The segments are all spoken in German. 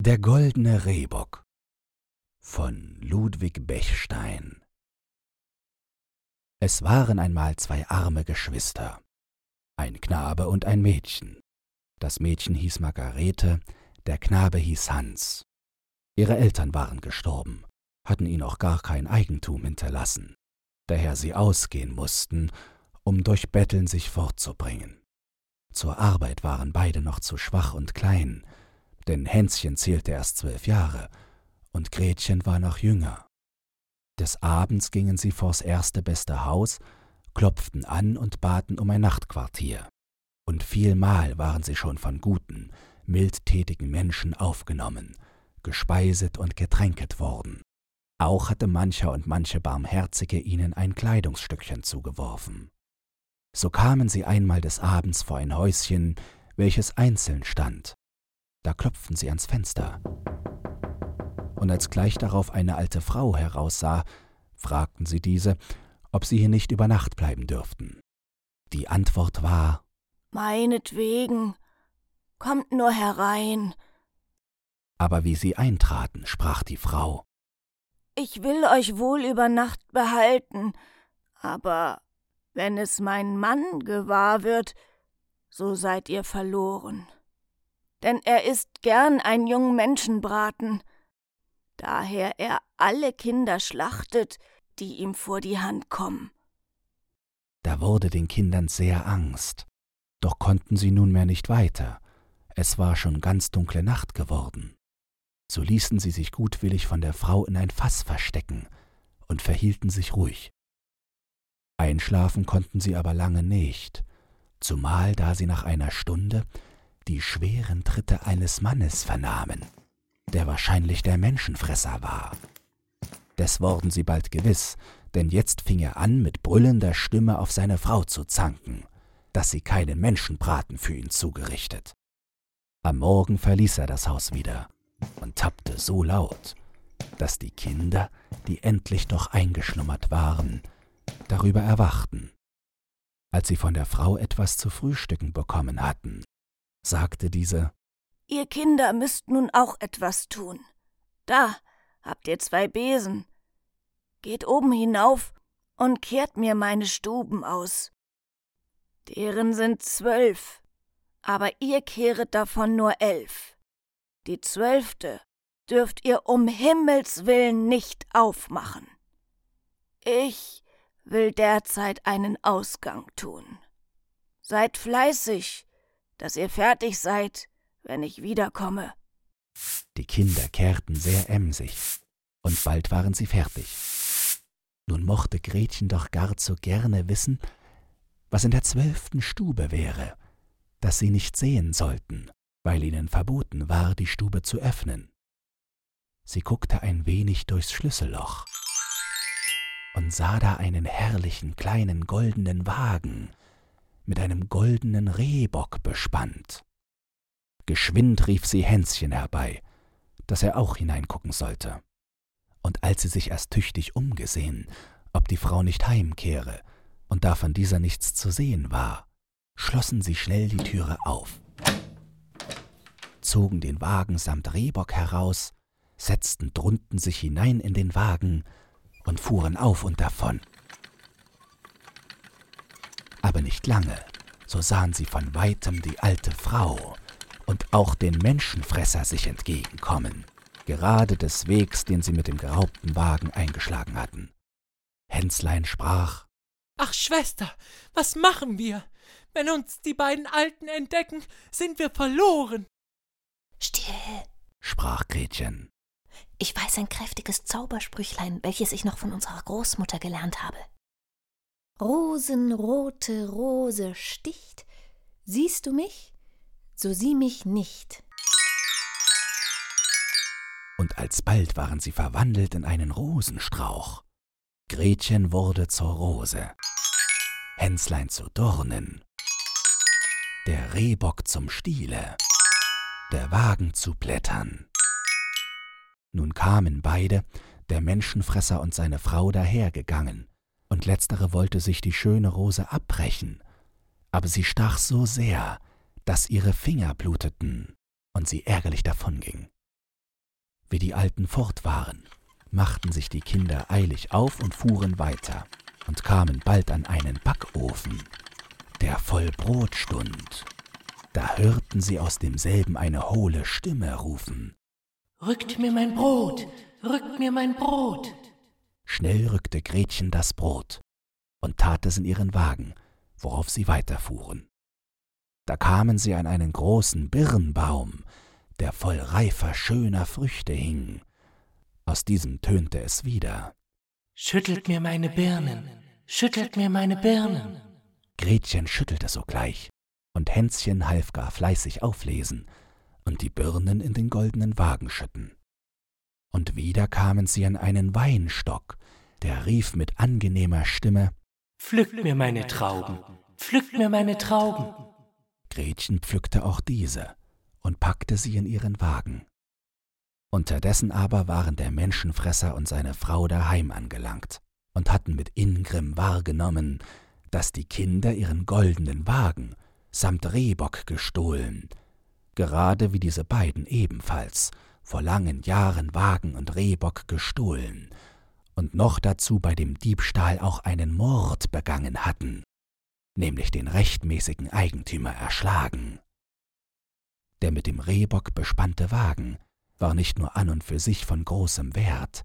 Der goldene Rehbock von Ludwig Bechstein Es waren einmal zwei arme Geschwister, ein Knabe und ein Mädchen. Das Mädchen hieß Margarete, der Knabe hieß Hans. Ihre Eltern waren gestorben, hatten ihnen auch gar kein Eigentum hinterlassen, daher sie ausgehen mussten, um durch Betteln sich fortzubringen. Zur Arbeit waren beide noch zu schwach und klein, denn Hänschen zählte erst zwölf Jahre und Gretchen war noch jünger. Des Abends gingen sie vors erste beste Haus, klopften an und baten um ein Nachtquartier. Und vielmal waren sie schon von guten, mildtätigen Menschen aufgenommen, gespeiset und getränket worden. Auch hatte mancher und manche Barmherzige ihnen ein Kleidungsstückchen zugeworfen. So kamen sie einmal des Abends vor ein Häuschen, welches einzeln stand. Da klopften sie ans Fenster. Und als gleich darauf eine alte Frau heraussah, fragten sie diese, ob sie hier nicht über Nacht bleiben dürften. Die Antwort war Meinetwegen, kommt nur herein. Aber wie sie eintraten, sprach die Frau Ich will euch wohl über Nacht behalten, aber wenn es mein Mann gewahr wird, so seid ihr verloren. Denn er isst gern ein jungen Menschenbraten, daher er alle Kinder schlachtet, die ihm vor die Hand kommen. Da wurde den Kindern sehr Angst, doch konnten sie nunmehr nicht weiter, es war schon ganz dunkle Nacht geworden. So ließen sie sich gutwillig von der Frau in ein Fass verstecken und verhielten sich ruhig. Einschlafen konnten sie aber lange nicht, zumal da sie nach einer Stunde die schweren Tritte eines Mannes vernahmen, der wahrscheinlich der Menschenfresser war. Des wurden sie bald gewiss, denn jetzt fing er an, mit brüllender Stimme auf seine Frau zu zanken, dass sie keinen Menschenbraten für ihn zugerichtet. Am Morgen verließ er das Haus wieder und tappte so laut, dass die Kinder, die endlich doch eingeschlummert waren, darüber erwachten. Als sie von der Frau etwas zu frühstücken bekommen hatten, sagte diese Ihr Kinder müsst nun auch etwas tun. Da habt ihr zwei Besen. Geht oben hinauf und kehrt mir meine Stuben aus. Deren sind zwölf, aber ihr kehret davon nur elf. Die zwölfte dürft ihr um Himmels willen nicht aufmachen. Ich will derzeit einen Ausgang tun. Seid fleißig, dass ihr fertig seid, wenn ich wiederkomme. Die Kinder kehrten sehr emsig, und bald waren sie fertig. Nun mochte Gretchen doch gar zu gerne wissen, was in der zwölften Stube wäre, das sie nicht sehen sollten, weil ihnen verboten war, die Stube zu öffnen. Sie guckte ein wenig durchs Schlüsselloch und sah da einen herrlichen kleinen goldenen Wagen mit einem goldenen Rehbock bespannt. Geschwind rief sie Hänschen herbei, dass er auch hineingucken sollte. Und als sie sich erst tüchtig umgesehen, ob die Frau nicht heimkehre, und da von dieser nichts zu sehen war, schlossen sie schnell die Türe auf, zogen den Wagen samt Rehbock heraus, setzten drunten sich hinein in den Wagen und fuhren auf und davon. Aber nicht lange, so sahen sie von weitem die alte Frau und auch den Menschenfresser sich entgegenkommen, gerade des Wegs, den sie mit dem geraubten Wagen eingeschlagen hatten. Hännslein sprach Ach Schwester, was machen wir? Wenn uns die beiden Alten entdecken, sind wir verloren. Still, sprach Gretchen. Ich weiß ein kräftiges Zaubersprüchlein, welches ich noch von unserer Großmutter gelernt habe. Rosenrote Rose sticht, siehst du mich, so sieh mich nicht. Und alsbald waren sie verwandelt in einen Rosenstrauch. Gretchen wurde zur Rose, Hännslein zu Dornen, der Rehbock zum Stiele, der Wagen zu Blättern. Nun kamen beide, der Menschenfresser und seine Frau, dahergegangen, und letztere wollte sich die schöne Rose abbrechen, aber sie stach so sehr, dass ihre Finger bluteten und sie ärgerlich davonging. Wie die Alten fort waren, machten sich die Kinder eilig auf und fuhren weiter und kamen bald an einen Backofen, der voll Brot stund. Da hörten sie aus demselben eine hohle Stimme rufen. Rückt mir mein Brot, rückt mir mein Brot. Schnell rückte Gretchen das Brot und tat es in ihren Wagen, worauf sie weiterfuhren. Da kamen sie an einen großen Birnbaum, der voll reifer, schöner Früchte hing. Aus diesem tönte es wieder. Schüttelt mir meine Birnen, schüttelt mir meine Birnen. Gretchen schüttelte sogleich, und Hänschen half gar fleißig auflesen und die Birnen in den goldenen Wagen schütten. Und wieder kamen sie an einen Weinstock, der rief mit angenehmer Stimme Pflückt mir meine Trauben, pflückt mir meine Trauben. Gretchen pflückte auch diese und packte sie in ihren Wagen. Unterdessen aber waren der Menschenfresser und seine Frau daheim angelangt und hatten mit Ingrimm wahrgenommen, dass die Kinder ihren goldenen Wagen samt Rehbock gestohlen, gerade wie diese beiden ebenfalls vor langen Jahren Wagen und Rehbock gestohlen und noch dazu bei dem Diebstahl auch einen Mord begangen hatten, nämlich den rechtmäßigen Eigentümer erschlagen. Der mit dem Rehbock bespannte Wagen war nicht nur an und für sich von großem Wert,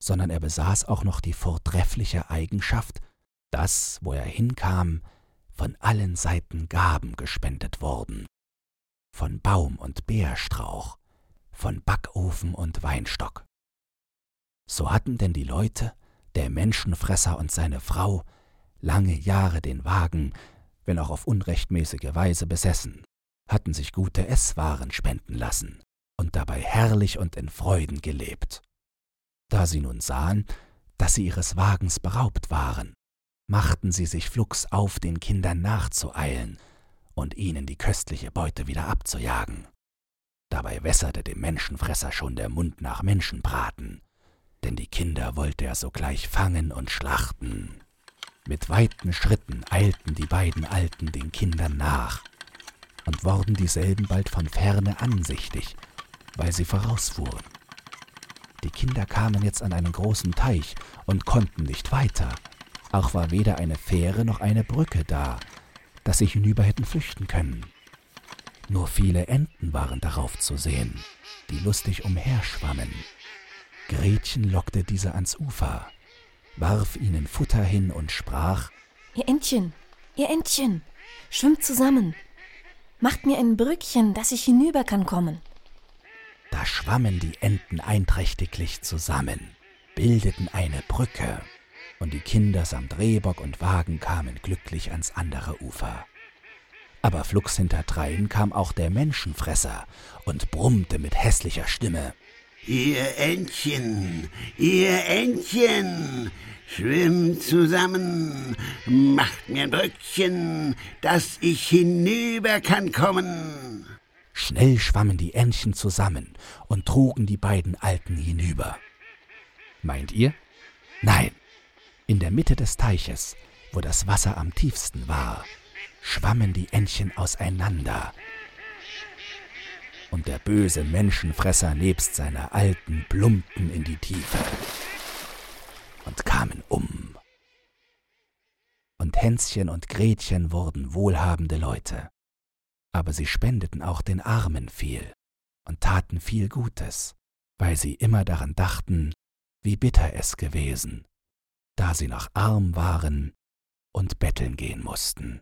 sondern er besaß auch noch die vortreffliche Eigenschaft, dass, wo er hinkam, von allen Seiten Gaben gespendet wurden, von Baum und Beerstrauch, von Backofen und Weinstock. So hatten denn die Leute, der Menschenfresser und seine Frau, lange Jahre den Wagen, wenn auch auf unrechtmäßige Weise besessen, hatten sich gute Esswaren spenden lassen und dabei herrlich und in Freuden gelebt. Da sie nun sahen, dass sie ihres Wagens beraubt waren, machten sie sich flugs auf, den Kindern nachzueilen und ihnen die köstliche Beute wieder abzujagen. Dabei wässerte dem Menschenfresser schon der Mund nach Menschenbraten, denn die Kinder wollte er sogleich fangen und schlachten. Mit weiten Schritten eilten die beiden Alten den Kindern nach und wurden dieselben bald von ferne ansichtig, weil sie vorausfuhren. Die Kinder kamen jetzt an einen großen Teich und konnten nicht weiter. Auch war weder eine Fähre noch eine Brücke da, dass sie hinüber hätten flüchten können. Nur viele Enten waren darauf zu sehen, die lustig umherschwammen. Gretchen lockte diese ans Ufer, warf ihnen Futter hin und sprach Ihr Entchen, ihr Entchen, schwimmt zusammen. Macht mir ein Brückchen, dass ich hinüber kann kommen. Da schwammen die Enten einträchtiglich zusammen, bildeten eine Brücke, und die Kinder samt Rehbock und Wagen kamen glücklich ans andere Ufer. Aber flugs hinterdrein kam auch der Menschenfresser und brummte mit hässlicher Stimme Ihr Entchen, ihr Entchen, schwimmt zusammen, macht mir ein Brückchen, dass ich hinüber kann kommen. Schnell schwammen die Entchen zusammen und trugen die beiden Alten hinüber. Meint ihr? Nein. In der Mitte des Teiches, wo das Wasser am tiefsten war, schwammen die Entchen auseinander und der böse Menschenfresser nebst seiner Alten plumpten in die Tiefe und kamen um. Und Hänschen und Gretchen wurden wohlhabende Leute, aber sie spendeten auch den Armen viel und taten viel Gutes, weil sie immer daran dachten, wie bitter es gewesen, da sie noch arm waren und betteln gehen mussten.